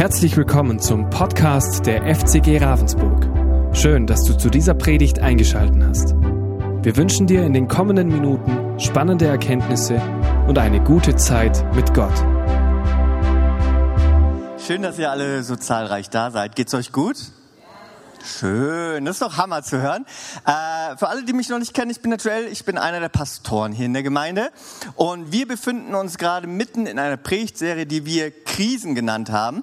Herzlich willkommen zum Podcast der FCG Ravensburg. Schön, dass du zu dieser Predigt eingeschaltet hast. Wir wünschen dir in den kommenden Minuten spannende Erkenntnisse und eine gute Zeit mit Gott. Schön, dass ihr alle so zahlreich da seid. Geht's euch gut? Schön, das ist doch Hammer zu hören. Äh, für alle, die mich noch nicht kennen, ich bin naturell, ich bin einer der Pastoren hier in der Gemeinde und wir befinden uns gerade mitten in einer Predigtserie, die wir Krisen genannt haben.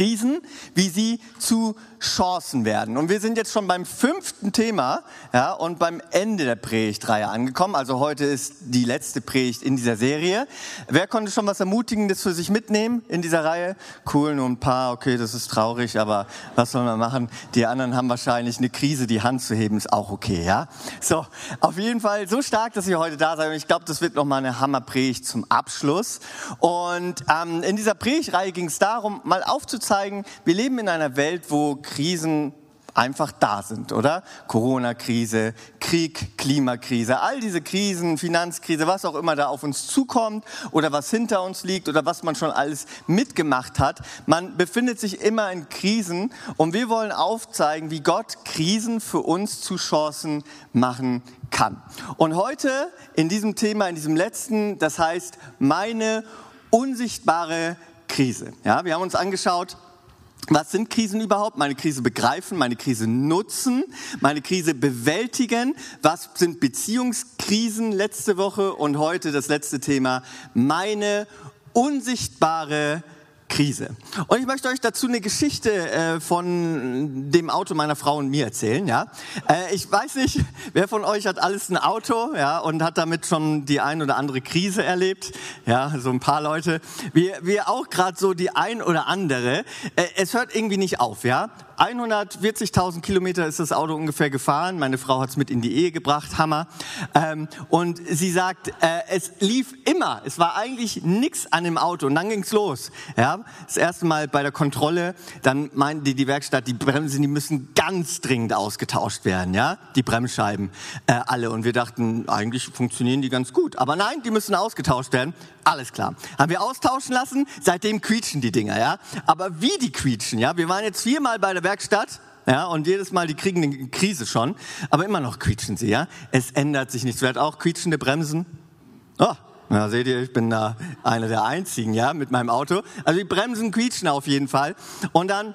Krisen, wie sie zu Chancen werden. Und wir sind jetzt schon beim fünften Thema ja, und beim Ende der Predigtreihe angekommen. Also heute ist die letzte Predigt in dieser Serie. Wer konnte schon was Ermutigendes für sich mitnehmen in dieser Reihe? Cool, nur ein paar, okay, das ist traurig, aber was soll man machen? Die anderen haben wahrscheinlich eine Krise, die Hand zu heben, ist auch okay, ja? So, auf jeden Fall so stark, dass ihr heute da seid. Und ich glaube, das wird nochmal eine Hammerpredigt zum Abschluss. Und ähm, in dieser Predigtreihe ging es darum, mal aufzuzeigen, wir leben in einer Welt, wo Krisen einfach da sind, oder? Corona-Krise, Krieg, Klimakrise, all diese Krisen, Finanzkrise, was auch immer da auf uns zukommt oder was hinter uns liegt oder was man schon alles mitgemacht hat. Man befindet sich immer in Krisen und wir wollen aufzeigen, wie Gott Krisen für uns zu Chancen machen kann. Und heute in diesem Thema, in diesem letzten, das heißt meine unsichtbare Krise. Ja, wir haben uns angeschaut, was sind Krisen überhaupt? Meine Krise begreifen, meine Krise nutzen, meine Krise bewältigen. Was sind Beziehungskrisen letzte Woche und heute das letzte Thema? Meine unsichtbare Krise. Und ich möchte euch dazu eine Geschichte äh, von dem Auto meiner Frau und mir erzählen. Ja, äh, ich weiß nicht, wer von euch hat alles ein Auto, ja, und hat damit schon die ein oder andere Krise erlebt. Ja, so ein paar Leute. Wir, wir auch gerade so die ein oder andere. Äh, es hört irgendwie nicht auf, ja. 140.000 Kilometer ist das Auto ungefähr gefahren. Meine Frau hat es mit in die Ehe gebracht, Hammer. Ähm, und sie sagt, äh, es lief immer. Es war eigentlich nichts an dem Auto. Und dann ging's los. Ja, das erste Mal bei der Kontrolle, dann meinte die, die Werkstatt, die Bremsen, die müssen ganz dringend ausgetauscht werden. Ja, die Bremsscheiben äh, alle. Und wir dachten, eigentlich funktionieren die ganz gut. Aber nein, die müssen ausgetauscht werden. Alles klar. Haben wir austauschen lassen. Seitdem quietschen die Dinger. Ja, aber wie die quietschen. Ja, wir waren jetzt viermal bei der Werkstatt. Ja, und jedes Mal, die kriegen eine Krise schon, aber immer noch quietschen sie, ja. Es ändert sich nichts. Wer hat auch quietschende Bremsen? Oh, na, seht ihr, ich bin da einer der einzigen, ja, mit meinem Auto. Also die Bremsen quietschen auf jeden Fall. Und dann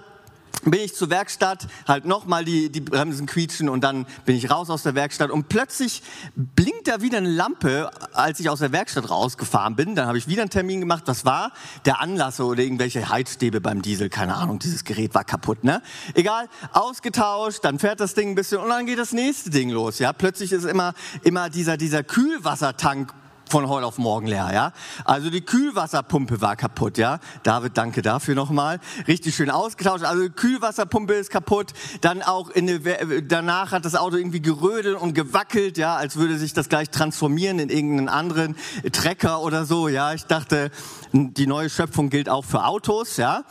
bin ich zur Werkstatt, halt nochmal die, die Bremsen quietschen und dann bin ich raus aus der Werkstatt und plötzlich blinkt da wieder eine Lampe, als ich aus der Werkstatt rausgefahren bin. Dann habe ich wieder einen Termin gemacht. Was war? Der Anlasser oder irgendwelche Heizstäbe beim Diesel. Keine Ahnung, dieses Gerät war kaputt, ne? Egal, ausgetauscht, dann fährt das Ding ein bisschen und dann geht das nächste Ding los, ja? Plötzlich ist immer, immer dieser, dieser Kühlwassertank von heute auf morgen leer, ja. Also die Kühlwasserpumpe war kaputt, ja. David, danke dafür nochmal. Richtig schön ausgetauscht. Also die Kühlwasserpumpe ist kaputt. Dann auch in der, danach hat das Auto irgendwie gerödelt und gewackelt, ja, als würde sich das gleich transformieren in irgendeinen anderen Trecker oder so, ja. Ich dachte, die neue Schöpfung gilt auch für Autos, ja.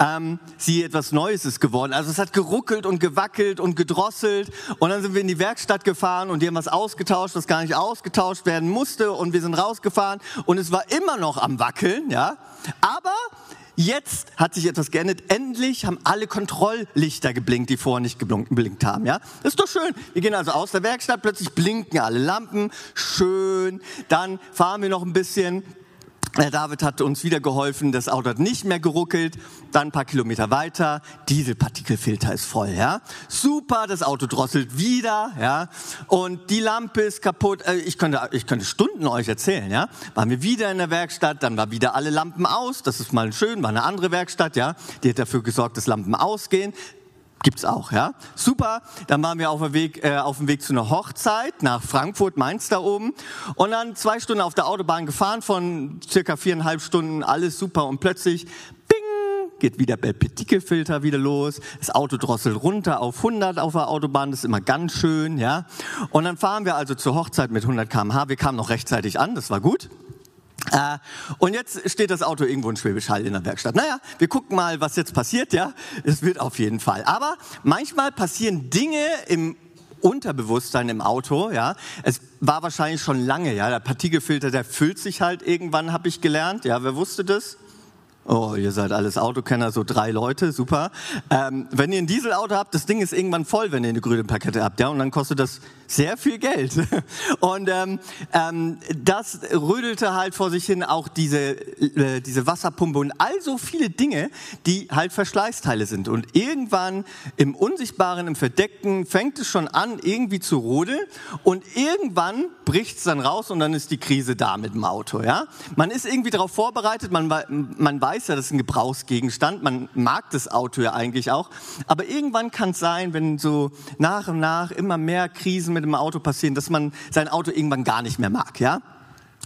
Ähm, sie etwas Neues ist geworden. Also es hat geruckelt und gewackelt und gedrosselt. Und dann sind wir in die Werkstatt gefahren und die haben was ausgetauscht, was gar nicht ausgetauscht werden musste. Und wir sind rausgefahren und es war immer noch am Wackeln, ja. Aber Jetzt hat sich etwas geändert. Endlich haben alle Kontrolllichter geblinkt, die vorher nicht geblinkt haben. Ja, das ist doch schön. Wir gehen also aus der Werkstatt, plötzlich blinken alle Lampen. Schön. Dann fahren wir noch ein bisschen. Der David hat uns wieder geholfen, das Auto hat nicht mehr geruckelt. Dann ein paar Kilometer weiter, Dieselpartikelfilter ist voll, ja. Super, das Auto drosselt wieder, ja. Und die Lampe ist kaputt. Äh, ich könnte, ich könnte Stunden euch erzählen, ja. Waren wir wieder in der Werkstatt, dann war wieder alle Lampen aus. Das ist mal schön, war eine andere Werkstatt, ja. Die hat dafür gesorgt, dass Lampen ausgehen. Gibt's auch, ja. Super. Dann waren wir auf dem Weg, äh, auf dem Weg zu einer Hochzeit nach Frankfurt, Mainz da oben. Und dann zwei Stunden auf der Autobahn gefahren von circa viereinhalb Stunden. Alles super. Und plötzlich, bing, geht wieder der Partikelfilter wieder los. Das Auto drosselt runter auf 100 auf der Autobahn. Das ist immer ganz schön, ja. Und dann fahren wir also zur Hochzeit mit 100 km/h. Wir kamen noch rechtzeitig an. Das war gut. Äh, und jetzt steht das Auto irgendwo in Schwäbisch Hall in der Werkstatt. Naja, wir gucken mal, was jetzt passiert, ja. Es wird auf jeden Fall. Aber manchmal passieren Dinge im Unterbewusstsein im Auto, ja. Es war wahrscheinlich schon lange, ja. Der Partikelfilter, der füllt sich halt irgendwann, habe ich gelernt. Ja, wer wusste das? Oh, ihr seid alles Autokenner, so drei Leute, super. Ähm, wenn ihr ein Dieselauto habt, das Ding ist irgendwann voll, wenn ihr eine grüne Plakette habt, ja, und dann kostet das sehr viel Geld. Und ähm, ähm, das rödelte halt vor sich hin auch diese, äh, diese Wasserpumpe und all so viele Dinge, die halt Verschleißteile sind. Und irgendwann im Unsichtbaren, im Verdeckten fängt es schon an, irgendwie zu rodeln und irgendwann bricht es dann raus und dann ist die Krise da mit dem Auto. Ja? Man ist irgendwie darauf vorbereitet, man, man weiß ja, das ist ein Gebrauchsgegenstand, man mag das Auto ja eigentlich auch, aber irgendwann kann es sein, wenn so nach und nach immer mehr Krisen mit dem Auto passieren, dass man sein Auto irgendwann gar nicht mehr mag, ja?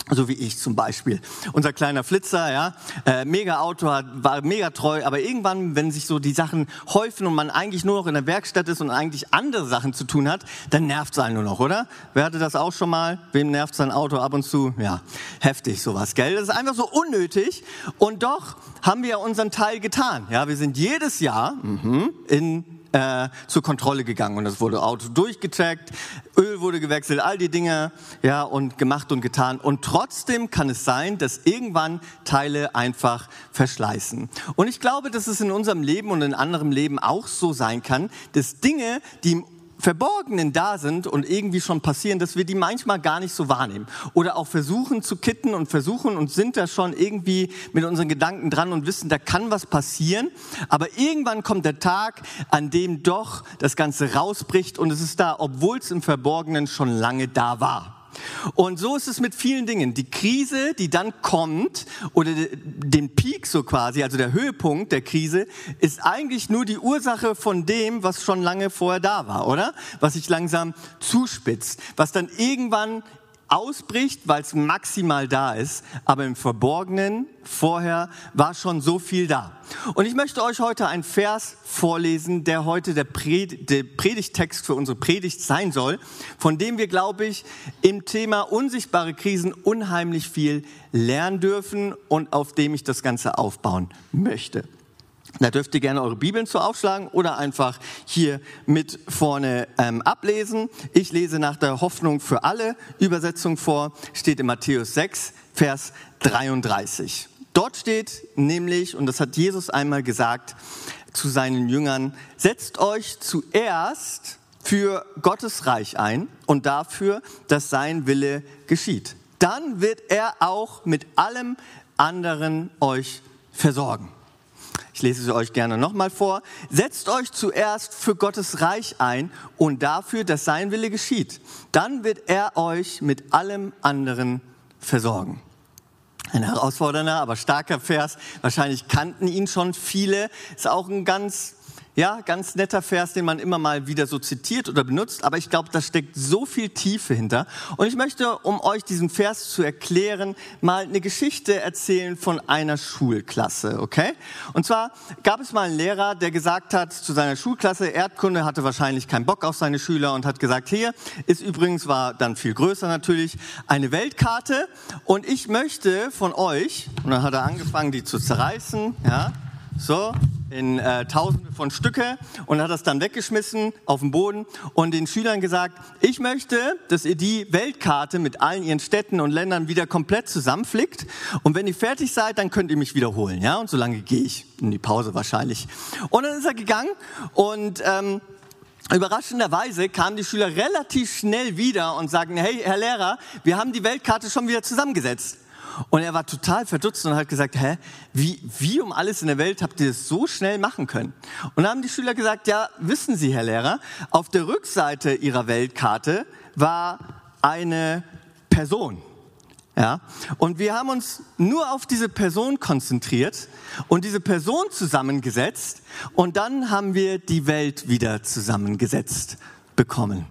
So wie ich zum Beispiel. Unser kleiner Flitzer, ja, äh, mega Auto, hat, war mega treu, aber irgendwann, wenn sich so die Sachen häufen und man eigentlich nur noch in der Werkstatt ist und eigentlich andere Sachen zu tun hat, dann nervt es einen nur noch, oder? Wer hatte das auch schon mal? Wem nervt sein Auto ab und zu? Ja, heftig sowas, gell? Das ist einfach so unnötig und doch haben wir ja unseren Teil getan. Ja, wir sind jedes Jahr mhm, in äh, zur Kontrolle gegangen und das wurde Auto durchgecheckt, Öl wurde gewechselt, all die Dinge, ja, und gemacht und getan. Und trotzdem kann es sein, dass irgendwann Teile einfach verschleißen. Und ich glaube, dass es in unserem Leben und in anderem Leben auch so sein kann, dass Dinge, die im Verborgenen da sind und irgendwie schon passieren, dass wir die manchmal gar nicht so wahrnehmen. Oder auch versuchen zu kitten und versuchen und sind da schon irgendwie mit unseren Gedanken dran und wissen, da kann was passieren. Aber irgendwann kommt der Tag, an dem doch das Ganze rausbricht und es ist da, obwohl es im Verborgenen schon lange da war. Und so ist es mit vielen Dingen. Die Krise, die dann kommt, oder den Peak so quasi, also der Höhepunkt der Krise, ist eigentlich nur die Ursache von dem, was schon lange vorher da war, oder? Was sich langsam zuspitzt, was dann irgendwann ausbricht, weil es maximal da ist, aber im Verborgenen vorher war schon so viel da. Und ich möchte euch heute einen Vers vorlesen, der heute der, Pred der Predigtext für unsere Predigt sein soll, von dem wir, glaube ich, im Thema unsichtbare Krisen unheimlich viel lernen dürfen und auf dem ich das Ganze aufbauen möchte. Da dürft ihr gerne eure Bibeln zu aufschlagen oder einfach hier mit vorne ähm, ablesen. Ich lese nach der Hoffnung für alle Übersetzung vor, steht in Matthäus 6, Vers 33. Dort steht nämlich, und das hat Jesus einmal gesagt zu seinen Jüngern, setzt euch zuerst für Gottes Reich ein und dafür, dass sein Wille geschieht. Dann wird er auch mit allem anderen euch versorgen. Ich lese sie euch gerne nochmal vor. Setzt euch zuerst für Gottes Reich ein und dafür, dass sein Wille geschieht. Dann wird er euch mit allem anderen versorgen. Ein herausfordernder, aber starker Vers. Wahrscheinlich kannten ihn schon viele. Ist auch ein ganz ja, ganz netter Vers, den man immer mal wieder so zitiert oder benutzt, aber ich glaube, da steckt so viel Tiefe hinter. Und ich möchte, um euch diesen Vers zu erklären, mal eine Geschichte erzählen von einer Schulklasse, okay? Und zwar gab es mal einen Lehrer, der gesagt hat zu seiner Schulklasse, Erdkunde hatte wahrscheinlich keinen Bock auf seine Schüler und hat gesagt, hier ist übrigens, war dann viel größer natürlich, eine Weltkarte und ich möchte von euch, und dann hat er angefangen, die zu zerreißen, ja, so, in äh, Tausende von Stücke und hat das dann weggeschmissen auf den Boden und den Schülern gesagt, ich möchte, dass ihr die Weltkarte mit allen ihren Städten und Ländern wieder komplett zusammenflickt und wenn ihr fertig seid, dann könnt ihr mich wiederholen, ja, und so lange gehe ich, in die Pause wahrscheinlich. Und dann ist er gegangen und ähm, Überraschenderweise kamen die Schüler relativ schnell wieder und sagten, hey, Herr Lehrer, wir haben die Weltkarte schon wieder zusammengesetzt. Und er war total verdutzt und hat gesagt, hä, wie, wie um alles in der Welt habt ihr das so schnell machen können? Und dann haben die Schüler gesagt, ja, wissen Sie, Herr Lehrer, auf der Rückseite Ihrer Weltkarte war eine Person. Ja, und wir haben uns nur auf diese Person konzentriert und diese Person zusammengesetzt und dann haben wir die Welt wieder zusammengesetzt bekommen.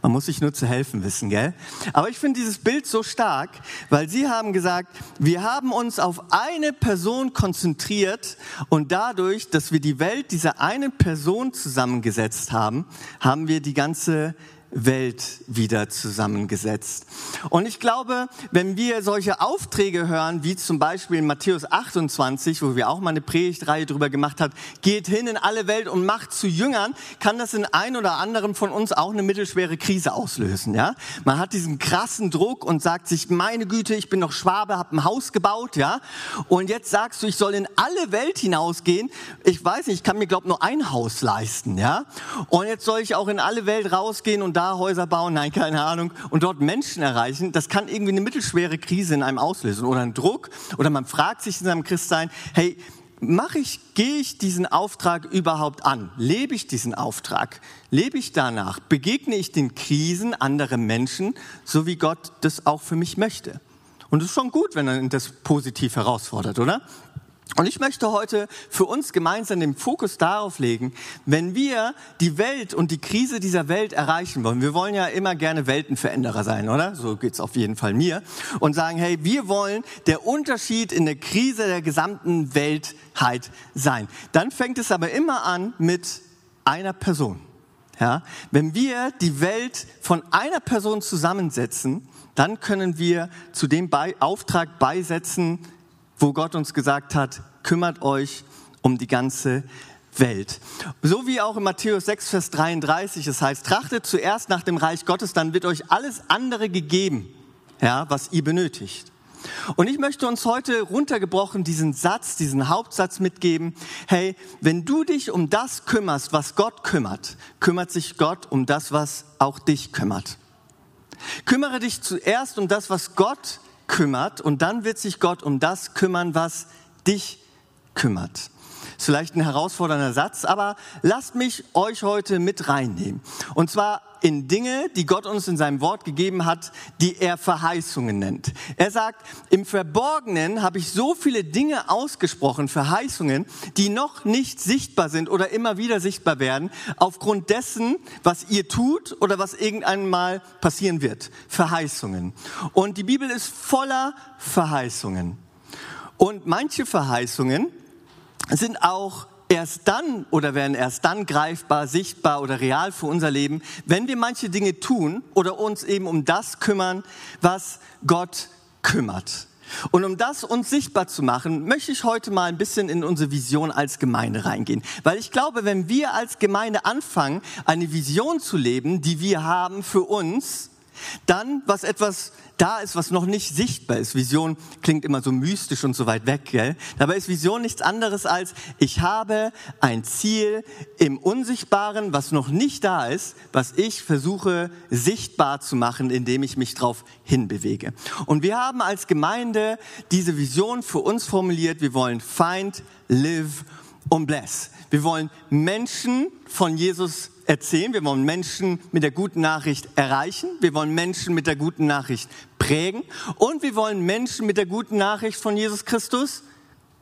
Man muss sich nur zu helfen wissen, gell? Aber ich finde dieses Bild so stark, weil Sie haben gesagt, wir haben uns auf eine Person konzentriert und dadurch, dass wir die Welt dieser einen Person zusammengesetzt haben, haben wir die ganze Welt wieder zusammengesetzt. Und ich glaube, wenn wir solche Aufträge hören, wie zum Beispiel in Matthäus 28, wo wir auch mal eine Predigtreihe drüber gemacht haben, geht hin in alle Welt und macht zu Jüngern, kann das in ein oder anderen von uns auch eine mittelschwere Krise auslösen. Ja, man hat diesen krassen Druck und sagt sich, meine Güte, ich bin noch Schwabe, habe ein Haus gebaut, ja, und jetzt sagst du, ich soll in alle Welt hinausgehen. Ich weiß nicht, ich kann mir glaube nur ein Haus leisten, ja, und jetzt soll ich auch in alle Welt rausgehen und da da Häuser bauen, nein, keine Ahnung, und dort Menschen erreichen, das kann irgendwie eine mittelschwere Krise in einem auslösen oder einen Druck oder man fragt sich in seinem Christsein, hey, mache ich, gehe ich diesen Auftrag überhaupt an? Lebe ich diesen Auftrag? Lebe ich danach? Begegne ich den Krisen anderer Menschen, so wie Gott das auch für mich möchte? Und es ist schon gut, wenn er das positiv herausfordert, oder? Und ich möchte heute für uns gemeinsam den Fokus darauf legen, wenn wir die Welt und die Krise dieser Welt erreichen wollen. Wir wollen ja immer gerne Weltenveränderer sein, oder? So geht's auf jeden Fall mir. Und sagen, hey, wir wollen der Unterschied in der Krise der gesamten Weltheit sein. Dann fängt es aber immer an mit einer Person. Ja? Wenn wir die Welt von einer Person zusammensetzen, dann können wir zu dem Auftrag beisetzen, wo Gott uns gesagt hat, kümmert euch um die ganze Welt. So wie auch in Matthäus 6, Vers 33, es heißt, trachtet zuerst nach dem Reich Gottes, dann wird euch alles andere gegeben, ja, was ihr benötigt. Und ich möchte uns heute runtergebrochen diesen Satz, diesen Hauptsatz mitgeben. Hey, wenn du dich um das kümmerst, was Gott kümmert, kümmert sich Gott um das, was auch dich kümmert. Kümmere dich zuerst um das, was Gott kümmert und dann wird sich Gott um das kümmern, was dich kümmert. Ist vielleicht ein herausfordernder Satz, aber lasst mich euch heute mit reinnehmen. Und zwar in Dinge, die Gott uns in seinem Wort gegeben hat, die er Verheißungen nennt. Er sagt, im Verborgenen habe ich so viele Dinge ausgesprochen, Verheißungen, die noch nicht sichtbar sind oder immer wieder sichtbar werden, aufgrund dessen, was ihr tut oder was irgendwann mal passieren wird. Verheißungen. Und die Bibel ist voller Verheißungen. Und manche Verheißungen sind auch erst dann oder werden erst dann greifbar, sichtbar oder real für unser Leben, wenn wir manche Dinge tun oder uns eben um das kümmern, was Gott kümmert. Und um das uns sichtbar zu machen, möchte ich heute mal ein bisschen in unsere Vision als Gemeinde reingehen. Weil ich glaube, wenn wir als Gemeinde anfangen, eine Vision zu leben, die wir haben für uns, dann, was etwas da ist, was noch nicht sichtbar ist. Vision klingt immer so mystisch und so weit weg, gell? Dabei ist Vision nichts anderes als, ich habe ein Ziel im Unsichtbaren, was noch nicht da ist, was ich versuche sichtbar zu machen, indem ich mich drauf hinbewege. Und wir haben als Gemeinde diese Vision für uns formuliert. Wir wollen find, live und bless. Wir wollen Menschen von Jesus erzählen, wir wollen Menschen mit der guten Nachricht erreichen, wir wollen Menschen mit der guten Nachricht prägen und wir wollen Menschen mit der guten Nachricht von Jesus Christus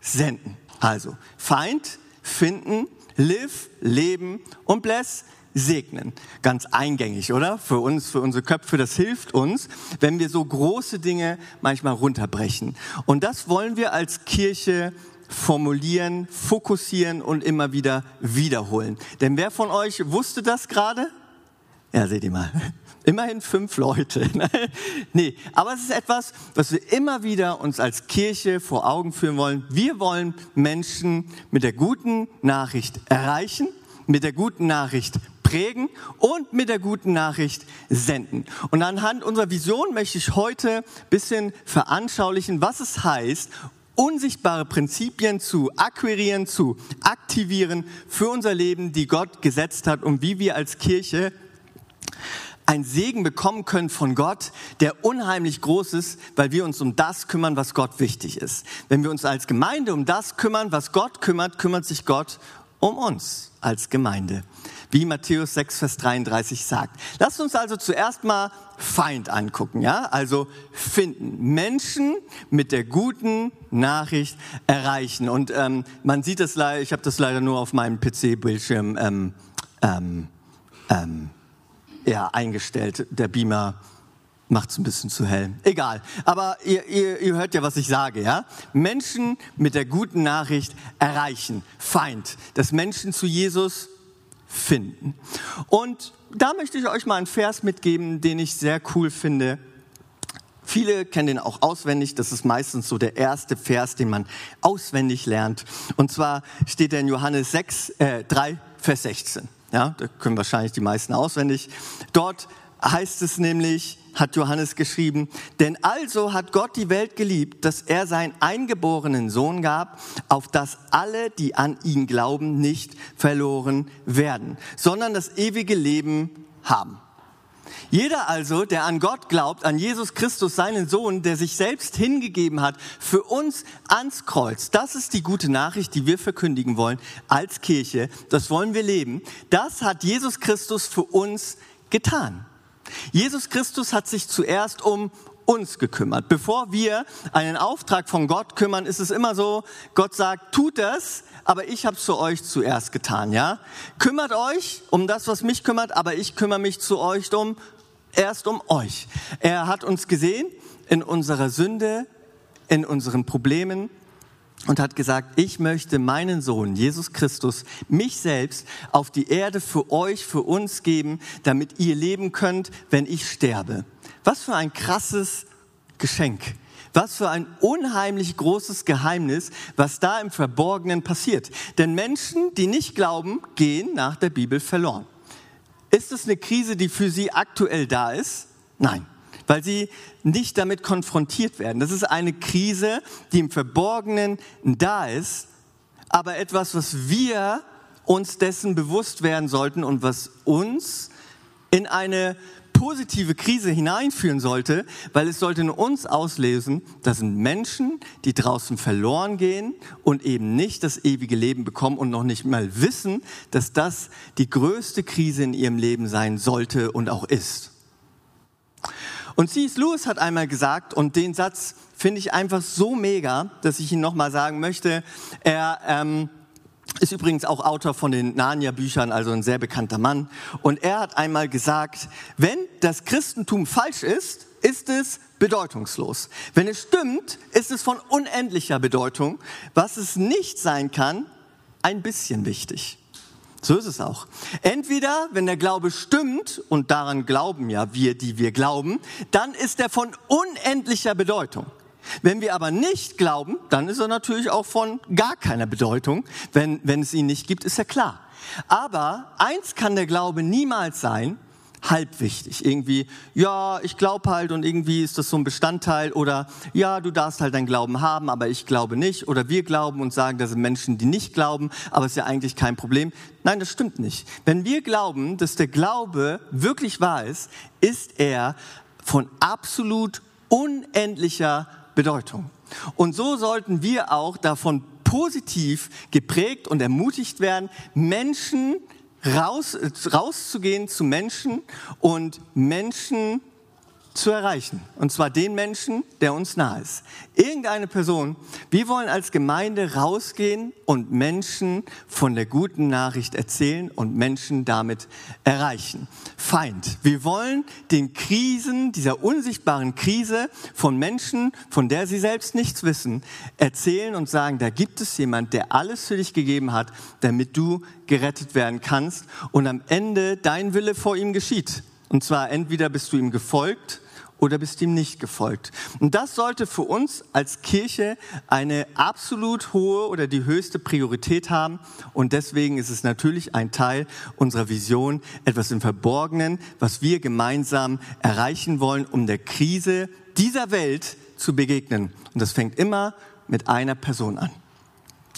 senden. Also Feind, finden, live, leben und bless, segnen. Ganz eingängig, oder? Für uns, für unsere Köpfe, das hilft uns, wenn wir so große Dinge manchmal runterbrechen. Und das wollen wir als Kirche formulieren, fokussieren und immer wieder wiederholen. Denn wer von euch wusste das gerade? Ja, seht ihr mal. Immerhin fünf Leute. nee, aber es ist etwas, was wir immer wieder uns als Kirche vor Augen führen wollen. Wir wollen Menschen mit der guten Nachricht erreichen, mit der guten Nachricht prägen und mit der guten Nachricht senden. Und anhand unserer Vision möchte ich heute ein bisschen veranschaulichen, was es heißt, unsichtbare Prinzipien zu akquirieren, zu aktivieren für unser Leben, die Gott gesetzt hat und wie wir als Kirche ein Segen bekommen können von Gott, der unheimlich groß ist, weil wir uns um das kümmern, was Gott wichtig ist. Wenn wir uns als Gemeinde um das kümmern, was Gott kümmert, kümmert sich Gott um uns als Gemeinde wie Matthäus 6, Vers 33 sagt. Lasst uns also zuerst mal Feind angucken, ja? Also finden. Menschen mit der guten Nachricht erreichen. Und ähm, man sieht das leider, ich habe das leider nur auf meinem PC-Bildschirm ähm, ähm, ähm, ja, eingestellt. Der Beamer macht es ein bisschen zu hell. Egal. Aber ihr, ihr, ihr hört ja, was ich sage, ja? Menschen mit der guten Nachricht erreichen. Feind. Dass Menschen zu Jesus finden. Und da möchte ich euch mal einen Vers mitgeben, den ich sehr cool finde. Viele kennen den auch auswendig. Das ist meistens so der erste Vers, den man auswendig lernt. Und zwar steht er in Johannes 6, äh, 3, Vers 16. Ja, da können wahrscheinlich die meisten auswendig. Dort heißt es nämlich, hat Johannes geschrieben, denn also hat Gott die Welt geliebt, dass er seinen eingeborenen Sohn gab, auf dass alle, die an ihn glauben, nicht verloren werden, sondern das ewige Leben haben. Jeder also, der an Gott glaubt, an Jesus Christus, seinen Sohn, der sich selbst hingegeben hat für uns ans Kreuz, das ist die gute Nachricht, die wir verkündigen wollen als Kirche, das wollen wir leben, das hat Jesus Christus für uns getan. Jesus Christus hat sich zuerst um uns gekümmert. Bevor wir einen Auftrag von Gott kümmern, ist es immer so, Gott sagt, tut das, aber ich habe es für euch zuerst getan, ja? Kümmert euch um das, was mich kümmert, aber ich kümmere mich zu euch um erst um euch. Er hat uns gesehen in unserer Sünde, in unseren Problemen und hat gesagt, ich möchte meinen Sohn, Jesus Christus, mich selbst auf die Erde für euch, für uns geben, damit ihr leben könnt, wenn ich sterbe. Was für ein krasses Geschenk. Was für ein unheimlich großes Geheimnis, was da im Verborgenen passiert. Denn Menschen, die nicht glauben, gehen nach der Bibel verloren. Ist es eine Krise, die für sie aktuell da ist? Nein weil sie nicht damit konfrontiert werden. Das ist eine Krise, die im Verborgenen da ist, aber etwas, was wir uns dessen bewusst werden sollten und was uns in eine positive Krise hineinführen sollte, weil es sollte in uns auslesen, das sind Menschen, die draußen verloren gehen und eben nicht das ewige Leben bekommen und noch nicht mal wissen, dass das die größte Krise in ihrem Leben sein sollte und auch ist. Und C.S. Lewis hat einmal gesagt, und den Satz finde ich einfach so mega, dass ich ihn nochmal sagen möchte. Er ähm, ist übrigens auch Autor von den Narnia-Büchern, also ein sehr bekannter Mann. Und er hat einmal gesagt, wenn das Christentum falsch ist, ist es bedeutungslos. Wenn es stimmt, ist es von unendlicher Bedeutung. Was es nicht sein kann, ein bisschen wichtig. So ist es auch. Entweder, wenn der Glaube stimmt, und daran glauben ja wir, die wir glauben, dann ist er von unendlicher Bedeutung. Wenn wir aber nicht glauben, dann ist er natürlich auch von gar keiner Bedeutung. Wenn, wenn es ihn nicht gibt, ist er klar. Aber eins kann der Glaube niemals sein, halb wichtig. Irgendwie, ja, ich glaube halt und irgendwie ist das so ein Bestandteil oder ja, du darfst halt deinen Glauben haben, aber ich glaube nicht oder wir glauben und sagen, das sind Menschen, die nicht glauben, aber es ist ja eigentlich kein Problem. Nein, das stimmt nicht. Wenn wir glauben, dass der Glaube wirklich wahr ist, ist er von absolut unendlicher Bedeutung. Und so sollten wir auch davon positiv geprägt und ermutigt werden, Menschen raus, rauszugehen zu Menschen und Menschen zu erreichen. Und zwar den Menschen, der uns nahe ist. Irgendeine Person. Wir wollen als Gemeinde rausgehen und Menschen von der guten Nachricht erzählen und Menschen damit erreichen. Feind. Wir wollen den Krisen, dieser unsichtbaren Krise von Menschen, von der sie selbst nichts wissen, erzählen und sagen, da gibt es jemand, der alles für dich gegeben hat, damit du gerettet werden kannst und am Ende dein Wille vor ihm geschieht. Und zwar entweder bist du ihm gefolgt oder bist ihm nicht gefolgt. Und das sollte für uns als Kirche eine absolut hohe oder die höchste Priorität haben. Und deswegen ist es natürlich ein Teil unserer Vision, etwas im Verborgenen, was wir gemeinsam erreichen wollen, um der Krise dieser Welt zu begegnen. Und das fängt immer mit einer Person an.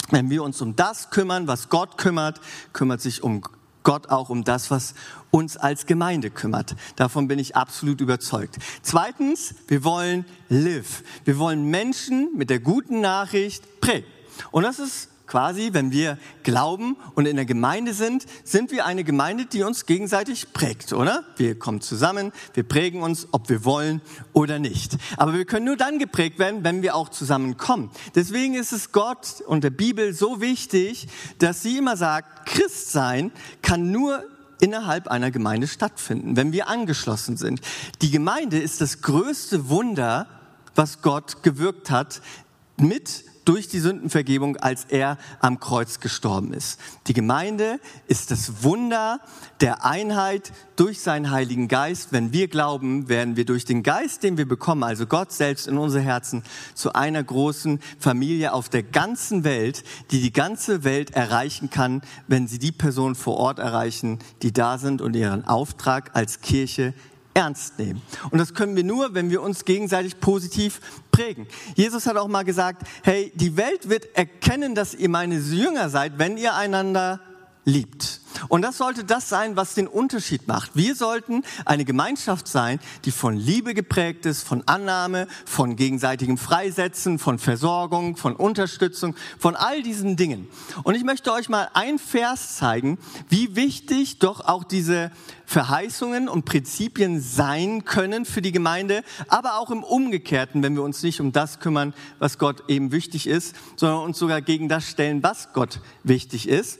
Wenn wir uns um das kümmern, was Gott kümmert, kümmert sich um Gott auch um das, was uns als Gemeinde kümmert. Davon bin ich absolut überzeugt. Zweitens, wir wollen live. Wir wollen Menschen mit der guten Nachricht prägen. Und das ist quasi, wenn wir glauben und in der Gemeinde sind, sind wir eine Gemeinde, die uns gegenseitig prägt, oder? Wir kommen zusammen, wir prägen uns, ob wir wollen oder nicht. Aber wir können nur dann geprägt werden, wenn wir auch zusammenkommen. Deswegen ist es Gott und der Bibel so wichtig, dass sie immer sagt, Christ sein kann nur innerhalb einer Gemeinde stattfinden, wenn wir angeschlossen sind. Die Gemeinde ist das größte Wunder, was Gott gewirkt hat mit durch die Sündenvergebung, als er am Kreuz gestorben ist. Die Gemeinde ist das Wunder der Einheit durch seinen Heiligen Geist. Wenn wir glauben, werden wir durch den Geist, den wir bekommen, also Gott selbst in unsere Herzen, zu einer großen Familie auf der ganzen Welt, die die ganze Welt erreichen kann, wenn sie die Personen vor Ort erreichen, die da sind und ihren Auftrag als Kirche ernst nehmen. Und das können wir nur, wenn wir uns gegenseitig positiv prägen. Jesus hat auch mal gesagt, hey, die Welt wird erkennen, dass ihr meine Jünger seid, wenn ihr einander liebt. Und das sollte das sein, was den Unterschied macht. Wir sollten eine Gemeinschaft sein, die von Liebe geprägt ist, von Annahme, von gegenseitigem Freisetzen, von Versorgung, von Unterstützung, von all diesen Dingen. Und ich möchte euch mal ein Vers zeigen, wie wichtig doch auch diese Verheißungen und Prinzipien sein können für die Gemeinde, aber auch im Umgekehrten, wenn wir uns nicht um das kümmern, was Gott eben wichtig ist, sondern uns sogar gegen das stellen, was Gott wichtig ist.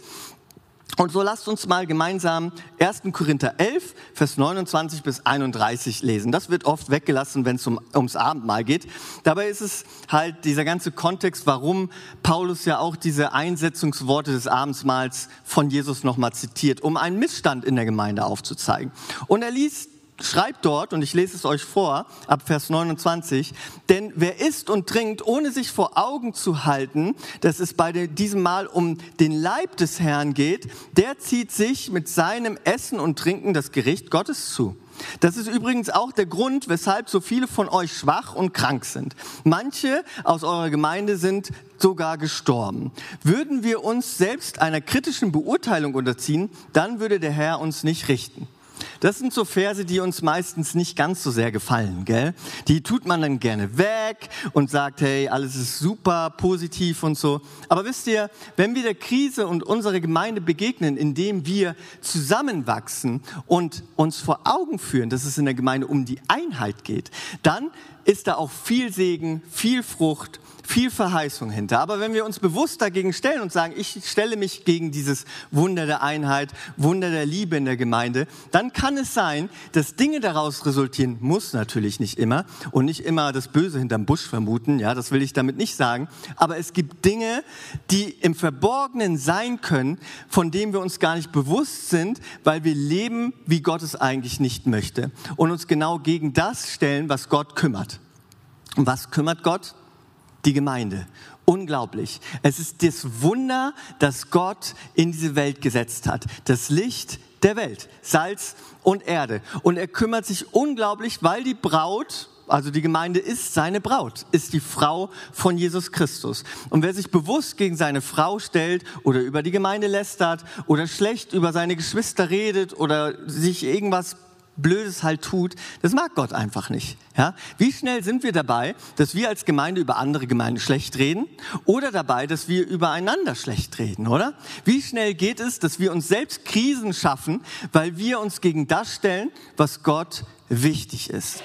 Und so lasst uns mal gemeinsam 1. Korinther 11, Vers 29 bis 31 lesen. Das wird oft weggelassen, wenn es um, ums Abendmahl geht. Dabei ist es halt dieser ganze Kontext, warum Paulus ja auch diese Einsetzungsworte des Abendmahls von Jesus nochmal zitiert, um einen Missstand in der Gemeinde aufzuzeigen. Und er liest schreibt dort, und ich lese es euch vor, ab Vers 29, denn wer isst und trinkt, ohne sich vor Augen zu halten, dass es bei diesem Mal um den Leib des Herrn geht, der zieht sich mit seinem Essen und Trinken das Gericht Gottes zu. Das ist übrigens auch der Grund, weshalb so viele von euch schwach und krank sind. Manche aus eurer Gemeinde sind sogar gestorben. Würden wir uns selbst einer kritischen Beurteilung unterziehen, dann würde der Herr uns nicht richten. Das sind so Verse, die uns meistens nicht ganz so sehr gefallen, gell? Die tut man dann gerne weg und sagt, hey, alles ist super positiv und so. Aber wisst ihr, wenn wir der Krise und unserer Gemeinde begegnen, indem wir zusammenwachsen und uns vor Augen führen, dass es in der Gemeinde um die Einheit geht, dann ist da auch viel Segen, viel Frucht viel Verheißung hinter. Aber wenn wir uns bewusst dagegen stellen und sagen, ich stelle mich gegen dieses Wunder der Einheit, Wunder der Liebe in der Gemeinde, dann kann es sein, dass Dinge daraus resultieren, muss natürlich nicht immer und nicht immer das Böse hinterm Busch vermuten, ja, das will ich damit nicht sagen, aber es gibt Dinge, die im Verborgenen sein können, von denen wir uns gar nicht bewusst sind, weil wir leben, wie Gott es eigentlich nicht möchte und uns genau gegen das stellen, was Gott kümmert. Und was kümmert Gott? Die Gemeinde. Unglaublich. Es ist das Wunder, das Gott in diese Welt gesetzt hat. Das Licht der Welt, Salz und Erde. Und er kümmert sich unglaublich, weil die Braut, also die Gemeinde ist seine Braut, ist die Frau von Jesus Christus. Und wer sich bewusst gegen seine Frau stellt oder über die Gemeinde lästert oder schlecht über seine Geschwister redet oder sich irgendwas Blödes halt tut, das mag Gott einfach nicht. Ja? Wie schnell sind wir dabei, dass wir als Gemeinde über andere Gemeinden schlecht reden oder dabei, dass wir übereinander schlecht reden, oder? Wie schnell geht es, dass wir uns selbst Krisen schaffen, weil wir uns gegen das stellen, was Gott wichtig ist?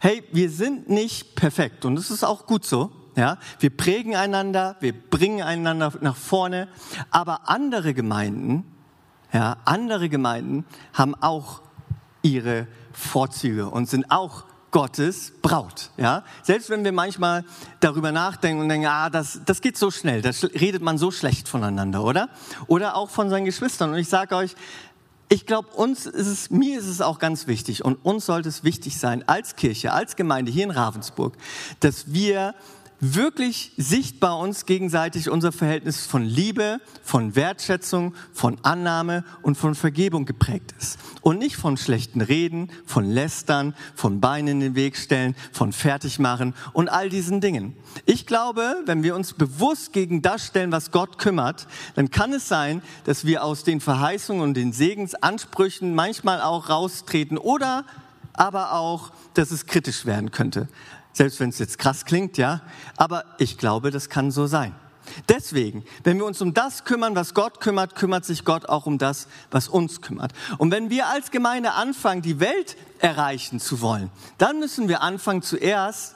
Hey, wir sind nicht perfekt und das ist auch gut so. Ja, wir prägen einander, wir bringen einander nach vorne, aber andere Gemeinden, ja, andere Gemeinden haben auch ihre Vorzüge und sind auch Gottes Braut. Ja? Selbst wenn wir manchmal darüber nachdenken und denken, ah, das, das geht so schnell, da redet man so schlecht voneinander, oder? Oder auch von seinen Geschwistern. Und ich sage euch, ich glaube, uns ist es, mir ist es auch ganz wichtig und uns sollte es wichtig sein, als Kirche, als Gemeinde hier in Ravensburg, dass wir wirklich sichtbar uns gegenseitig unser Verhältnis von Liebe, von Wertschätzung, von Annahme und von Vergebung geprägt ist. Und nicht von schlechten Reden, von Lästern, von Beinen in den Weg stellen, von Fertigmachen und all diesen Dingen. Ich glaube, wenn wir uns bewusst gegen das stellen, was Gott kümmert, dann kann es sein, dass wir aus den Verheißungen und den Segensansprüchen manchmal auch raustreten oder aber auch, dass es kritisch werden könnte. Selbst wenn es jetzt krass klingt, ja. Aber ich glaube, das kann so sein. Deswegen, wenn wir uns um das kümmern, was Gott kümmert, kümmert sich Gott auch um das, was uns kümmert. Und wenn wir als Gemeinde anfangen, die Welt erreichen zu wollen, dann müssen wir anfangen, zuerst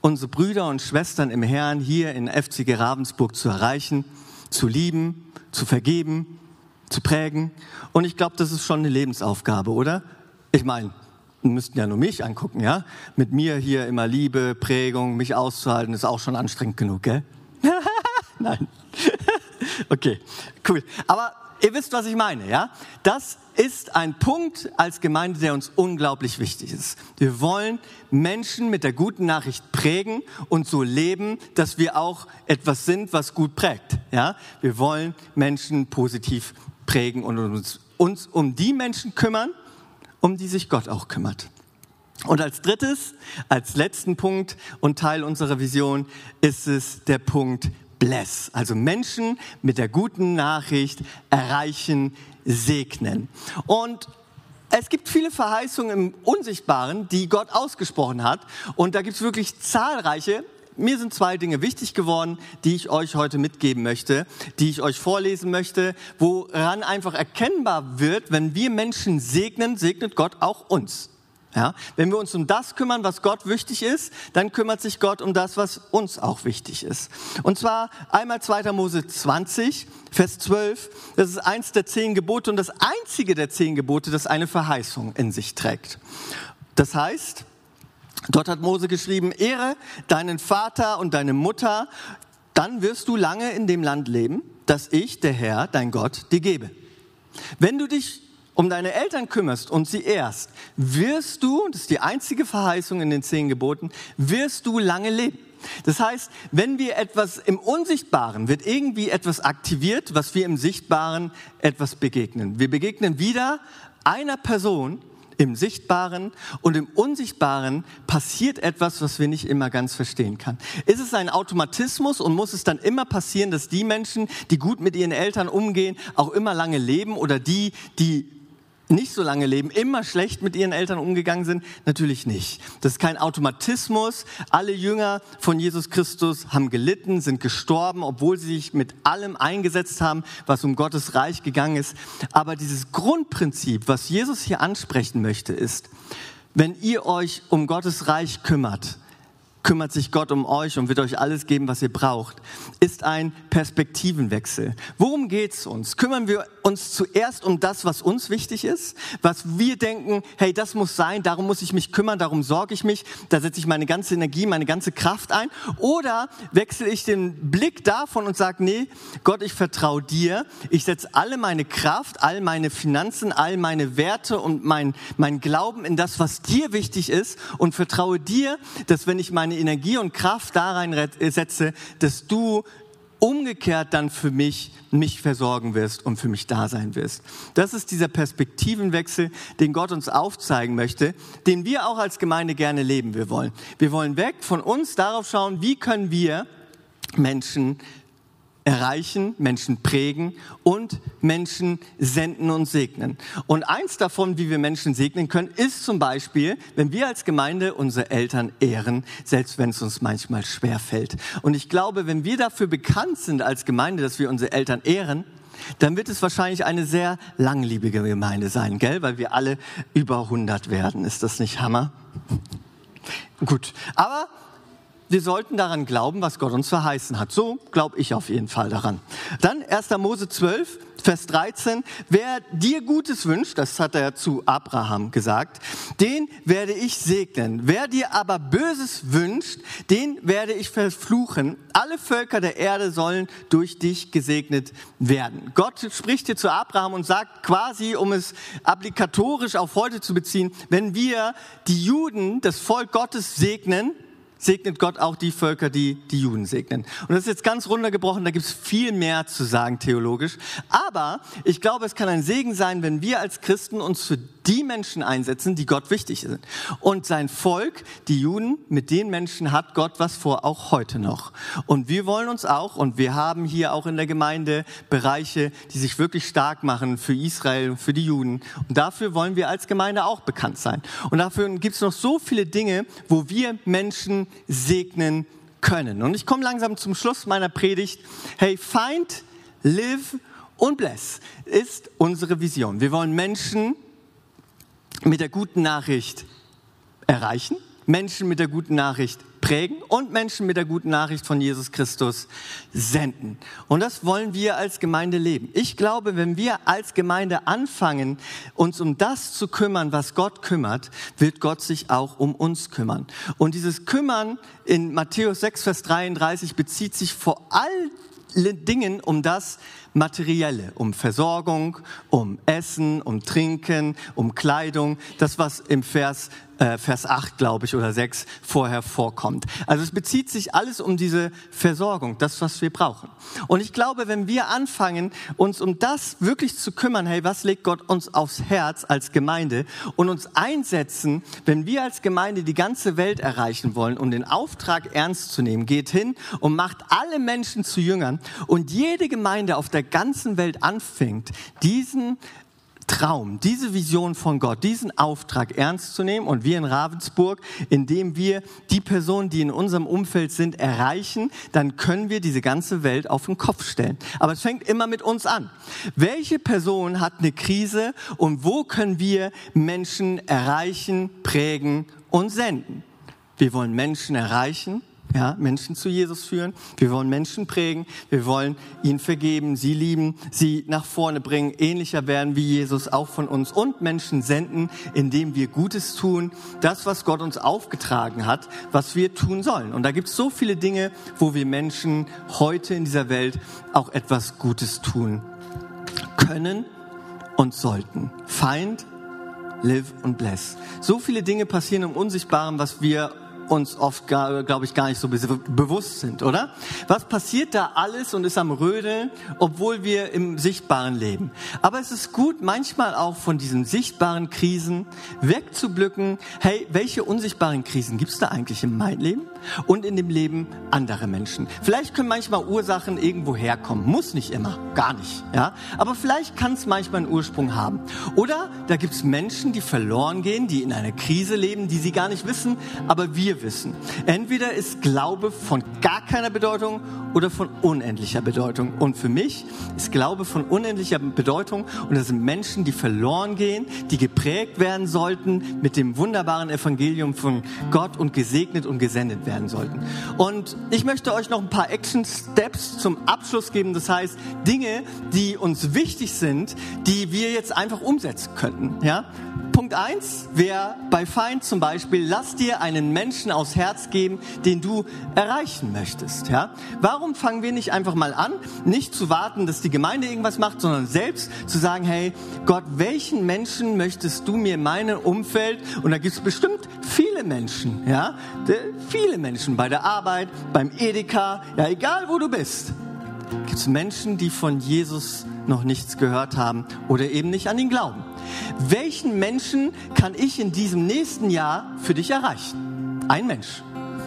unsere Brüder und Schwestern im Herrn hier in FCG Ravensburg zu erreichen, zu lieben, zu vergeben, zu prägen. Und ich glaube, das ist schon eine Lebensaufgabe, oder? Ich meine, müssten ja nur mich angucken, ja? Mit mir hier immer Liebe, Prägung, mich auszuhalten, ist auch schon anstrengend genug, gell? Nein. Okay, cool. Aber ihr wisst, was ich meine, ja? Das ist ein Punkt als Gemeinde, der uns unglaublich wichtig ist. Wir wollen Menschen mit der guten Nachricht prägen und so leben, dass wir auch etwas sind, was gut prägt, ja? Wir wollen Menschen positiv prägen und uns, uns um die Menschen kümmern, um die sich Gott auch kümmert. Und als drittes, als letzten Punkt und Teil unserer Vision ist es der Punkt bless, also Menschen mit der guten Nachricht erreichen, segnen. Und es gibt viele Verheißungen im Unsichtbaren, die Gott ausgesprochen hat. Und da gibt es wirklich zahlreiche. Mir sind zwei Dinge wichtig geworden, die ich euch heute mitgeben möchte, die ich euch vorlesen möchte, woran einfach erkennbar wird, wenn wir Menschen segnen, segnet Gott auch uns. Ja, wenn wir uns um das kümmern, was Gott wichtig ist, dann kümmert sich Gott um das, was uns auch wichtig ist. Und zwar einmal 2. Mose 20, Vers 12. Das ist eins der zehn Gebote und das einzige der zehn Gebote, das eine Verheißung in sich trägt. Das heißt, dort hat Mose geschrieben, ehre deinen Vater und deine Mutter, dann wirst du lange in dem Land leben, das ich, der Herr, dein Gott, dir gebe. Wenn du dich um deine Eltern kümmerst und sie ehrst, wirst du, das ist die einzige Verheißung in den zehn Geboten, wirst du lange leben. Das heißt, wenn wir etwas im Unsichtbaren, wird irgendwie etwas aktiviert, was wir im Sichtbaren etwas begegnen. Wir begegnen wieder einer Person im Sichtbaren und im Unsichtbaren passiert etwas, was wir nicht immer ganz verstehen kann. Ist es ein Automatismus und muss es dann immer passieren, dass die Menschen, die gut mit ihren Eltern umgehen, auch immer lange leben oder die, die nicht so lange leben, immer schlecht mit ihren Eltern umgegangen sind? Natürlich nicht. Das ist kein Automatismus. Alle Jünger von Jesus Christus haben gelitten, sind gestorben, obwohl sie sich mit allem eingesetzt haben, was um Gottes Reich gegangen ist. Aber dieses Grundprinzip, was Jesus hier ansprechen möchte, ist, wenn ihr euch um Gottes Reich kümmert, kümmert sich Gott um euch und wird euch alles geben, was ihr braucht, ist ein Perspektivenwechsel. Worum geht's uns? Kümmern wir uns zuerst um das, was uns wichtig ist, was wir denken, hey, das muss sein, darum muss ich mich kümmern, darum sorge ich mich, da setze ich meine ganze Energie, meine ganze Kraft ein? Oder wechsle ich den Blick davon und sage, nee, Gott, ich vertraue dir, ich setze alle meine Kraft, all meine Finanzen, all meine Werte und mein, mein Glauben in das, was dir wichtig ist und vertraue dir, dass wenn ich meine meine Energie und Kraft da rein setze, dass du umgekehrt dann für mich mich versorgen wirst und für mich da sein wirst. Das ist dieser Perspektivenwechsel, den Gott uns aufzeigen möchte, den wir auch als Gemeinde gerne leben wir wollen. Wir wollen weg von uns darauf schauen, wie können wir Menschen erreichen, Menschen prägen und Menschen senden und segnen. Und eins davon, wie wir Menschen segnen können, ist zum Beispiel, wenn wir als Gemeinde unsere Eltern ehren, selbst wenn es uns manchmal schwer fällt. Und ich glaube, wenn wir dafür bekannt sind als Gemeinde, dass wir unsere Eltern ehren, dann wird es wahrscheinlich eine sehr langlebige Gemeinde sein, gell? Weil wir alle über 100 werden. Ist das nicht Hammer? Gut. Aber wir sollten daran glauben, was Gott uns verheißen hat. So glaube ich auf jeden Fall daran. Dann 1. Mose 12, Vers 13. Wer dir Gutes wünscht, das hat er zu Abraham gesagt, den werde ich segnen. Wer dir aber Böses wünscht, den werde ich verfluchen. Alle Völker der Erde sollen durch dich gesegnet werden. Gott spricht hier zu Abraham und sagt quasi, um es applikatorisch auf heute zu beziehen, wenn wir die Juden, das Volk Gottes segnen, segnet Gott auch die Völker, die die Juden segnen. Und das ist jetzt ganz runtergebrochen, da gibt es viel mehr zu sagen theologisch. Aber ich glaube, es kann ein Segen sein, wenn wir als Christen uns für die Menschen einsetzen, die Gott wichtig sind. Und sein Volk, die Juden, mit den Menschen hat Gott was vor, auch heute noch. Und wir wollen uns auch, und wir haben hier auch in der Gemeinde Bereiche, die sich wirklich stark machen für Israel, für die Juden. Und dafür wollen wir als Gemeinde auch bekannt sein. Und dafür gibt es noch so viele Dinge, wo wir Menschen segnen können. Und ich komme langsam zum Schluss meiner Predigt. Hey, find, live und bless ist unsere Vision. Wir wollen Menschen mit der guten Nachricht erreichen, Menschen mit der guten Nachricht prägen und Menschen mit der guten Nachricht von Jesus Christus senden. Und das wollen wir als Gemeinde leben. Ich glaube, wenn wir als Gemeinde anfangen, uns um das zu kümmern, was Gott kümmert, wird Gott sich auch um uns kümmern. Und dieses Kümmern in Matthäus 6, Vers 33 bezieht sich vor allem Dingen um das Materielle, um Versorgung, um Essen, um Trinken, um Kleidung, das was im Vers äh, Vers 8, glaube ich, oder 6 vorher vorkommt. Also es bezieht sich alles um diese Versorgung, das, was wir brauchen. Und ich glaube, wenn wir anfangen, uns um das wirklich zu kümmern, hey, was legt Gott uns aufs Herz als Gemeinde und uns einsetzen, wenn wir als Gemeinde die ganze Welt erreichen wollen und den Auftrag ernst zu nehmen, geht hin und macht alle Menschen zu Jüngern und jede Gemeinde auf der ganzen Welt anfängt, diesen Traum, diese Vision von Gott, diesen Auftrag ernst zu nehmen und wir in Ravensburg, indem wir die Personen, die in unserem Umfeld sind, erreichen, dann können wir diese ganze Welt auf den Kopf stellen. Aber es fängt immer mit uns an. Welche Person hat eine Krise und wo können wir Menschen erreichen, prägen und senden? Wir wollen Menschen erreichen, ja, Menschen zu Jesus führen. Wir wollen Menschen prägen. Wir wollen ihnen vergeben, sie lieben, sie nach vorne bringen, ähnlicher werden wie Jesus auch von uns und Menschen senden, indem wir Gutes tun. Das, was Gott uns aufgetragen hat, was wir tun sollen. Und da gibt es so viele Dinge, wo wir Menschen heute in dieser Welt auch etwas Gutes tun können und sollten. Feind, live und bless. So viele Dinge passieren im Unsichtbaren, was wir uns oft, glaube ich, gar nicht so bewusst sind, oder? Was passiert da alles und ist am Rödeln, obwohl wir im Sichtbaren leben? Aber es ist gut, manchmal auch von diesen sichtbaren Krisen wegzublicken. Hey, welche unsichtbaren Krisen gibt es da eigentlich in meinem Leben und in dem Leben anderer Menschen? Vielleicht können manchmal Ursachen irgendwo herkommen. Muss nicht immer, gar nicht, ja? Aber vielleicht kann es manchmal einen Ursprung haben. Oder da gibt es Menschen, die verloren gehen, die in einer Krise leben, die sie gar nicht wissen, aber wir wissen. Entweder ist Glaube von gar keiner Bedeutung oder von unendlicher Bedeutung. Und für mich ist Glaube von unendlicher Bedeutung und das sind Menschen, die verloren gehen, die geprägt werden sollten mit dem wunderbaren Evangelium von Gott und gesegnet und gesendet werden sollten. Und ich möchte euch noch ein paar Action Steps zum Abschluss geben. Das heißt, Dinge, die uns wichtig sind, die wir jetzt einfach umsetzen könnten. Ja? Punkt eins wäre bei Feind zum Beispiel, lass dir einen Menschen aus Herz geben, den du erreichen möchtest. Ja? Warum fangen wir nicht einfach mal an, nicht zu warten, dass die Gemeinde irgendwas macht, sondern selbst zu sagen, hey Gott, welchen Menschen möchtest du mir in meinem Umfeld, und da gibt es bestimmt viele Menschen, ja, viele Menschen bei der Arbeit, beim Edeka, ja, egal wo du bist, gibt es Menschen, die von Jesus noch nichts gehört haben oder eben nicht an ihn glauben. Welchen Menschen kann ich in diesem nächsten Jahr für dich erreichen? Ein Mensch.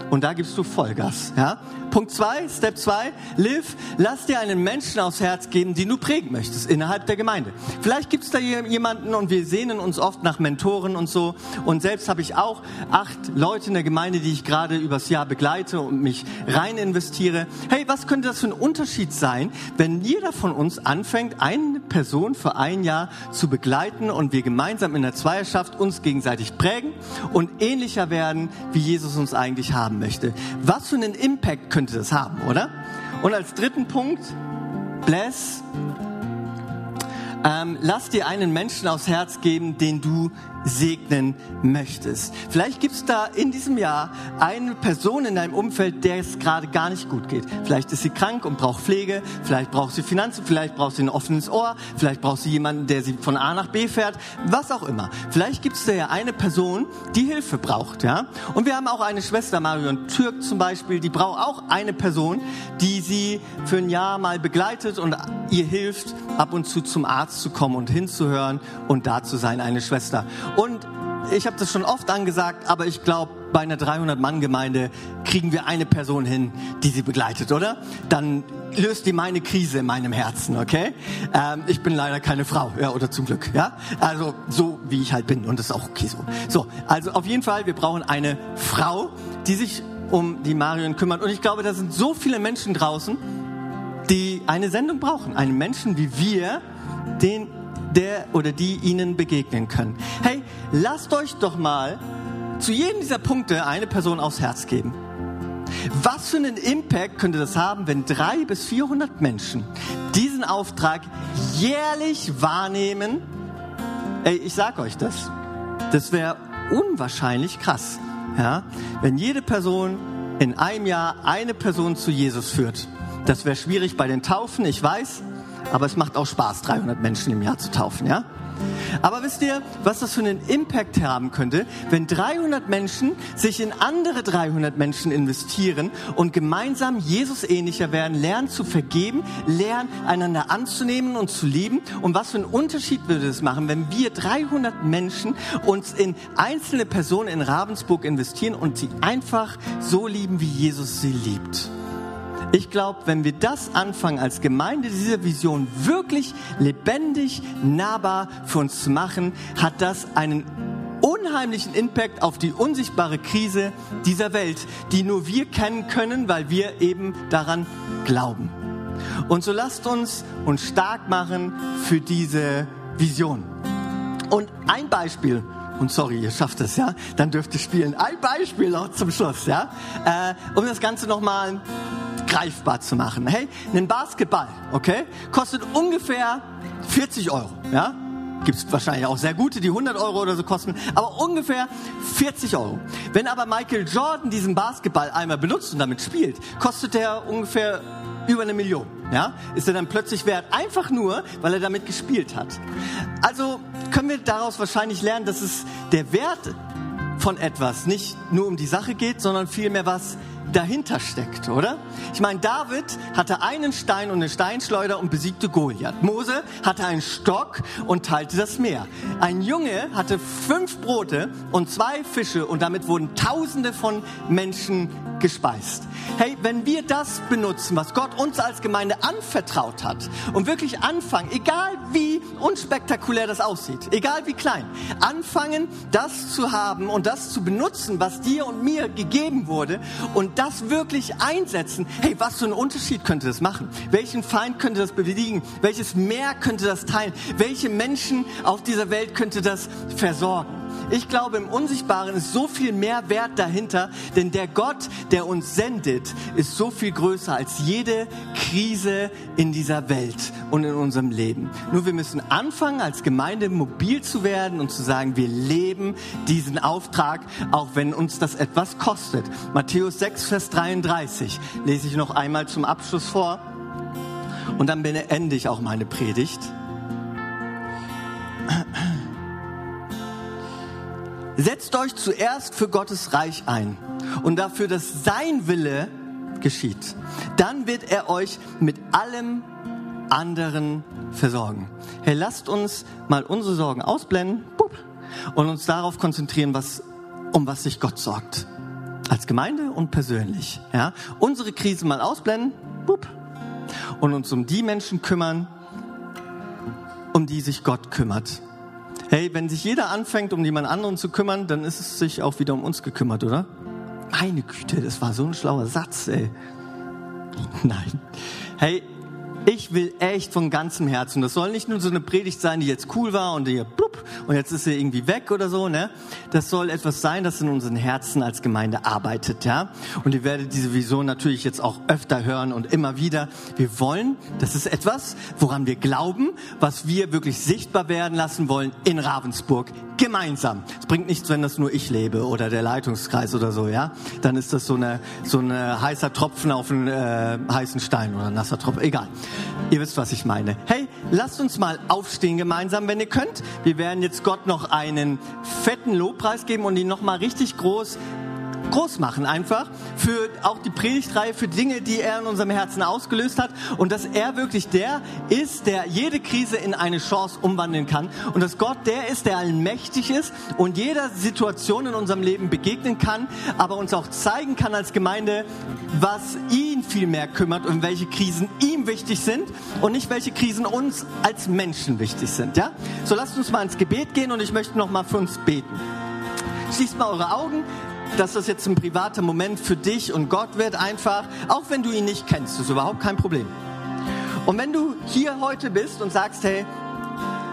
Und da gibst du Vollgas. Ja? Punkt zwei, Step zwei, live, lass dir einen Menschen aufs Herz geben, den du prägen möchtest innerhalb der Gemeinde. Vielleicht gibt es da jemanden und wir sehnen uns oft nach Mentoren und so. Und selbst habe ich auch acht Leute in der Gemeinde, die ich gerade übers Jahr begleite und mich rein investiere. Hey, was könnte das für ein Unterschied sein, wenn jeder von uns anfängt, eine Person für ein Jahr zu begleiten und wir gemeinsam in der Zweierschaft uns gegenseitig prägen und ähnlicher werden, wie Jesus uns eigentlich haben möchte? Was für einen Impact könnte könnte das haben, oder? Und als dritten Punkt, bless ähm, lass dir einen Menschen aufs Herz geben, den du segnen möchtest. Vielleicht gibt es da in diesem Jahr eine Person in deinem Umfeld, der es gerade gar nicht gut geht. Vielleicht ist sie krank und braucht Pflege, vielleicht braucht sie Finanzen, vielleicht braucht sie ein offenes Ohr, vielleicht braucht sie jemanden, der sie von A nach B fährt, was auch immer. Vielleicht gibt es da ja eine Person, die Hilfe braucht. Ja? Und wir haben auch eine Schwester, Marion Türk zum Beispiel, die braucht auch eine Person, die sie für ein Jahr mal begleitet und ihr hilft, ab und zu zum Arzt zu kommen und hinzuhören und da zu sein, eine Schwester. Und ich habe das schon oft angesagt, aber ich glaube, bei einer 300-Mann-Gemeinde kriegen wir eine Person hin, die sie begleitet, oder? Dann löst die meine Krise in meinem Herzen, okay? Ähm, ich bin leider keine Frau, ja, oder zum Glück, ja? Also so wie ich halt bin und das ist auch okay so. So, also auf jeden Fall, wir brauchen eine Frau, die sich um die Marion kümmert. Und ich glaube, da sind so viele Menschen draußen, die eine Sendung brauchen. Einen Menschen wie wir, den der oder die ihnen begegnen können. Hey, lasst euch doch mal zu jedem dieser Punkte eine Person aufs Herz geben. Was für einen Impact könnte das haben, wenn drei bis 400 Menschen diesen Auftrag jährlich wahrnehmen? Ey, ich sag euch das. Das wäre unwahrscheinlich krass. Ja? Wenn jede Person in einem Jahr eine Person zu Jesus führt Das wäre schwierig bei den Taufen, ich weiß, aber es macht auch Spaß, 300 Menschen im Jahr zu taufen, ja? Aber wisst ihr, was das für einen Impact haben könnte, wenn 300 Menschen sich in andere 300 Menschen investieren und gemeinsam Jesus ähnlicher werden, lernen zu vergeben, lernen einander anzunehmen und zu lieben? Und was für einen Unterschied würde es machen, wenn wir 300 Menschen uns in einzelne Personen in Ravensburg investieren und sie einfach so lieben, wie Jesus sie liebt? Ich glaube, wenn wir das anfangen als Gemeinde, diese Vision wirklich lebendig, nahbar für uns zu machen, hat das einen unheimlichen Impact auf die unsichtbare Krise dieser Welt, die nur wir kennen können, weil wir eben daran glauben. Und so lasst uns uns stark machen für diese Vision. Und ein Beispiel, und sorry, ihr schafft es, ja, dann dürft ihr spielen. Ein Beispiel noch zum Schluss, ja, äh, um das Ganze nochmal greifbar zu machen. Hey, ein Basketball, okay, kostet ungefähr 40 Euro, ja. Gibt es wahrscheinlich auch sehr gute, die 100 Euro oder so kosten, aber ungefähr 40 Euro. Wenn aber Michael Jordan diesen Basketball einmal benutzt und damit spielt, kostet der ungefähr über eine Million. Ja? Ist er dann plötzlich wert, einfach nur, weil er damit gespielt hat. Also können wir daraus wahrscheinlich lernen, dass es der Wert von etwas nicht nur um die Sache geht, sondern vielmehr was dahinter steckt, oder? Ich meine, David hatte einen Stein und eine Steinschleuder und besiegte Goliath. Mose hatte einen Stock und teilte das Meer. Ein Junge hatte fünf Brote und zwei Fische und damit wurden Tausende von Menschen gespeist. Hey, wenn wir das benutzen, was Gott uns als Gemeinde anvertraut hat und wirklich anfangen, egal wie unspektakulär das aussieht, egal wie klein, anfangen, das zu haben und das zu benutzen, was dir und mir gegeben wurde und das wirklich einsetzen, hey, was für einen Unterschied könnte das machen? Welchen Feind könnte das besiegen? Welches Meer könnte das teilen? Welche Menschen auf dieser Welt könnte das versorgen? Ich glaube, im Unsichtbaren ist so viel mehr Wert dahinter, denn der Gott, der uns sendet, ist so viel größer als jede Krise in dieser Welt und in unserem Leben. Nur wir müssen anfangen, als Gemeinde mobil zu werden und zu sagen, wir leben diesen Auftrag, auch wenn uns das etwas kostet. Matthäus 6, Vers 33 lese ich noch einmal zum Abschluss vor und dann beende ich auch meine Predigt. Setzt euch zuerst für Gottes Reich ein und dafür, dass sein Wille geschieht. Dann wird er euch mit allem anderen versorgen. Hey, lasst uns mal unsere Sorgen ausblenden und uns darauf konzentrieren, was, um was sich Gott sorgt. Als Gemeinde und persönlich. Ja? Unsere Krise mal ausblenden und uns um die Menschen kümmern, um die sich Gott kümmert. Hey, wenn sich jeder anfängt, um jemand anderen zu kümmern, dann ist es sich auch wieder um uns gekümmert, oder? Meine Güte, das war so ein schlauer Satz, ey. Nein. Hey, ich will echt von ganzem Herzen. Das soll nicht nur so eine Predigt sein, die jetzt cool war und die blub und jetzt ist sie irgendwie weg oder so, ne? Das soll etwas sein, das in unseren Herzen als Gemeinde arbeitet, ja? Und ihr werdet diese Vision natürlich jetzt auch öfter hören und immer wieder. Wir wollen, das ist etwas, woran wir glauben, was wir wirklich sichtbar werden lassen wollen in Ravensburg gemeinsam. Es bringt nichts, wenn das nur ich lebe oder der Leitungskreis oder so, ja? Dann ist das so eine so eine heißer Tropfen auf einen äh, heißen Stein oder nasser Tropfen, egal. Ihr wisst, was ich meine. Hey, lasst uns mal aufstehen gemeinsam, wenn ihr könnt. Wir werden jetzt Gott noch einen fetten Lobpreis geben und ihn noch mal richtig groß groß machen einfach für auch die Predigtreihe, für Dinge, die er in unserem Herzen ausgelöst hat. Und dass er wirklich der ist, der jede Krise in eine Chance umwandeln kann. Und dass Gott der ist, der allmächtig ist und jeder Situation in unserem Leben begegnen kann, aber uns auch zeigen kann als Gemeinde, was ihn viel mehr kümmert und welche Krisen wichtig sind und nicht welche Krisen uns als Menschen wichtig sind, ja? So lasst uns mal ins Gebet gehen und ich möchte noch mal für uns beten. Schließt mal eure Augen dass das jetzt ein privater Moment für dich und Gott wird einfach, auch wenn du ihn nicht kennst, ist überhaupt kein Problem. Und wenn du hier heute bist und sagst, hey,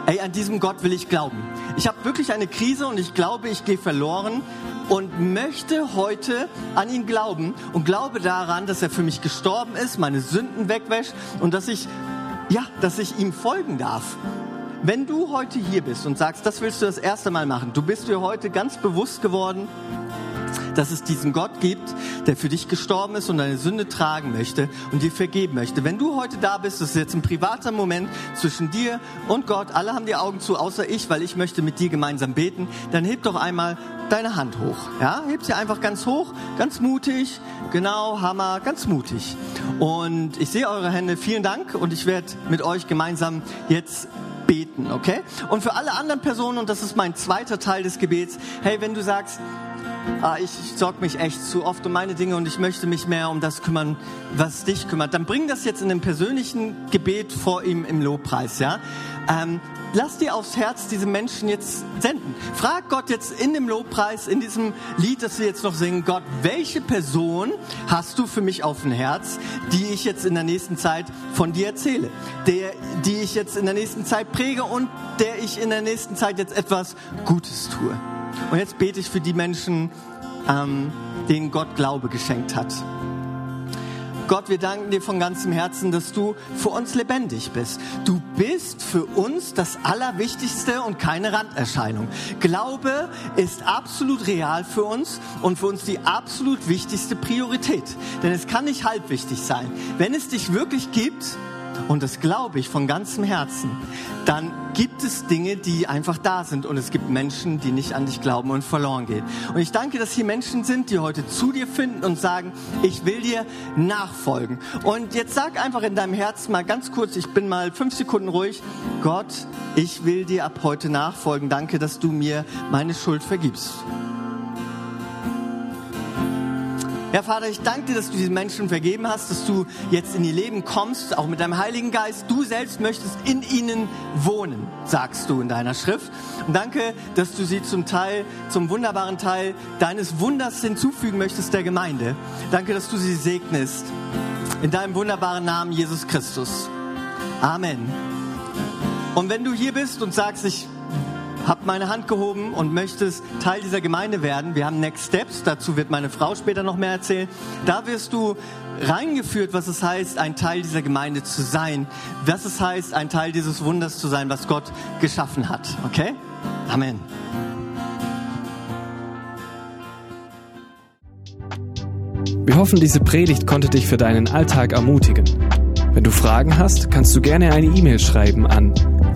ey, an diesem Gott will ich glauben. Ich habe wirklich eine Krise und ich glaube, ich gehe verloren und möchte heute an ihn glauben und glaube daran, dass er für mich gestorben ist, meine Sünden wegwäscht und dass ich, ja, dass ich ihm folgen darf. Wenn du heute hier bist und sagst, das willst du das erste Mal machen, du bist dir heute ganz bewusst geworden, dass es diesen Gott gibt, der für dich gestorben ist und deine Sünde tragen möchte und dir vergeben möchte. Wenn du heute da bist, das ist jetzt ein privater Moment zwischen dir und Gott, alle haben die Augen zu, außer ich, weil ich möchte mit dir gemeinsam beten, dann heb doch einmal deine Hand hoch. Ja, heb sie einfach ganz hoch, ganz mutig, genau, Hammer, ganz mutig. Und ich sehe eure Hände, vielen Dank und ich werde mit euch gemeinsam jetzt beten, okay? Und für alle anderen Personen, und das ist mein zweiter Teil des Gebets, hey, wenn du sagst, ich, ich sorge mich echt zu oft um meine Dinge und ich möchte mich mehr um das kümmern, was dich kümmert, dann bring das jetzt in einem persönlichen Gebet vor ihm im Lobpreis, ja? Ähm, lass dir aufs Herz diese Menschen jetzt senden. Frag Gott jetzt in dem Lobpreis, in diesem Lied, das wir jetzt noch singen, Gott, welche Person hast du für mich auf dem Herz, die ich jetzt in der nächsten Zeit von dir erzähle, der, die ich jetzt in der nächsten Zeit präge und der ich in der nächsten Zeit jetzt etwas Gutes tue. Und jetzt bete ich für die Menschen, ähm, denen Gott Glaube geschenkt hat. Gott, wir danken dir von ganzem Herzen, dass du für uns lebendig bist. Du bist für uns das Allerwichtigste und keine Randerscheinung. Glaube ist absolut real für uns und für uns die absolut wichtigste Priorität. Denn es kann nicht halbwichtig sein. Wenn es dich wirklich gibt, und das glaube ich von ganzem Herzen, dann gibt es Dinge, die einfach da sind und es gibt Menschen, die nicht an dich glauben und verloren gehen. Und ich danke, dass hier Menschen sind, die heute zu dir finden und sagen, ich will dir nachfolgen. Und jetzt sag einfach in deinem Herzen mal ganz kurz, ich bin mal fünf Sekunden ruhig, Gott, ich will dir ab heute nachfolgen. Danke, dass du mir meine Schuld vergibst. Ja, Vater, ich danke dir, dass du diesen Menschen vergeben hast, dass du jetzt in ihr Leben kommst, auch mit deinem Heiligen Geist. Du selbst möchtest in ihnen wohnen, sagst du in deiner Schrift. Und danke, dass du sie zum Teil, zum wunderbaren Teil deines Wunders hinzufügen möchtest der Gemeinde. Danke, dass du sie segnest. In deinem wunderbaren Namen, Jesus Christus. Amen. Und wenn du hier bist und sagst, ich hab meine Hand gehoben und möchtest Teil dieser Gemeinde werden. Wir haben Next Steps, dazu wird meine Frau später noch mehr erzählen. Da wirst du reingeführt, was es heißt, ein Teil dieser Gemeinde zu sein. Was es heißt, ein Teil dieses Wunders zu sein, was Gott geschaffen hat. Okay? Amen. Wir hoffen, diese Predigt konnte dich für deinen Alltag ermutigen. Wenn du Fragen hast, kannst du gerne eine E-Mail schreiben an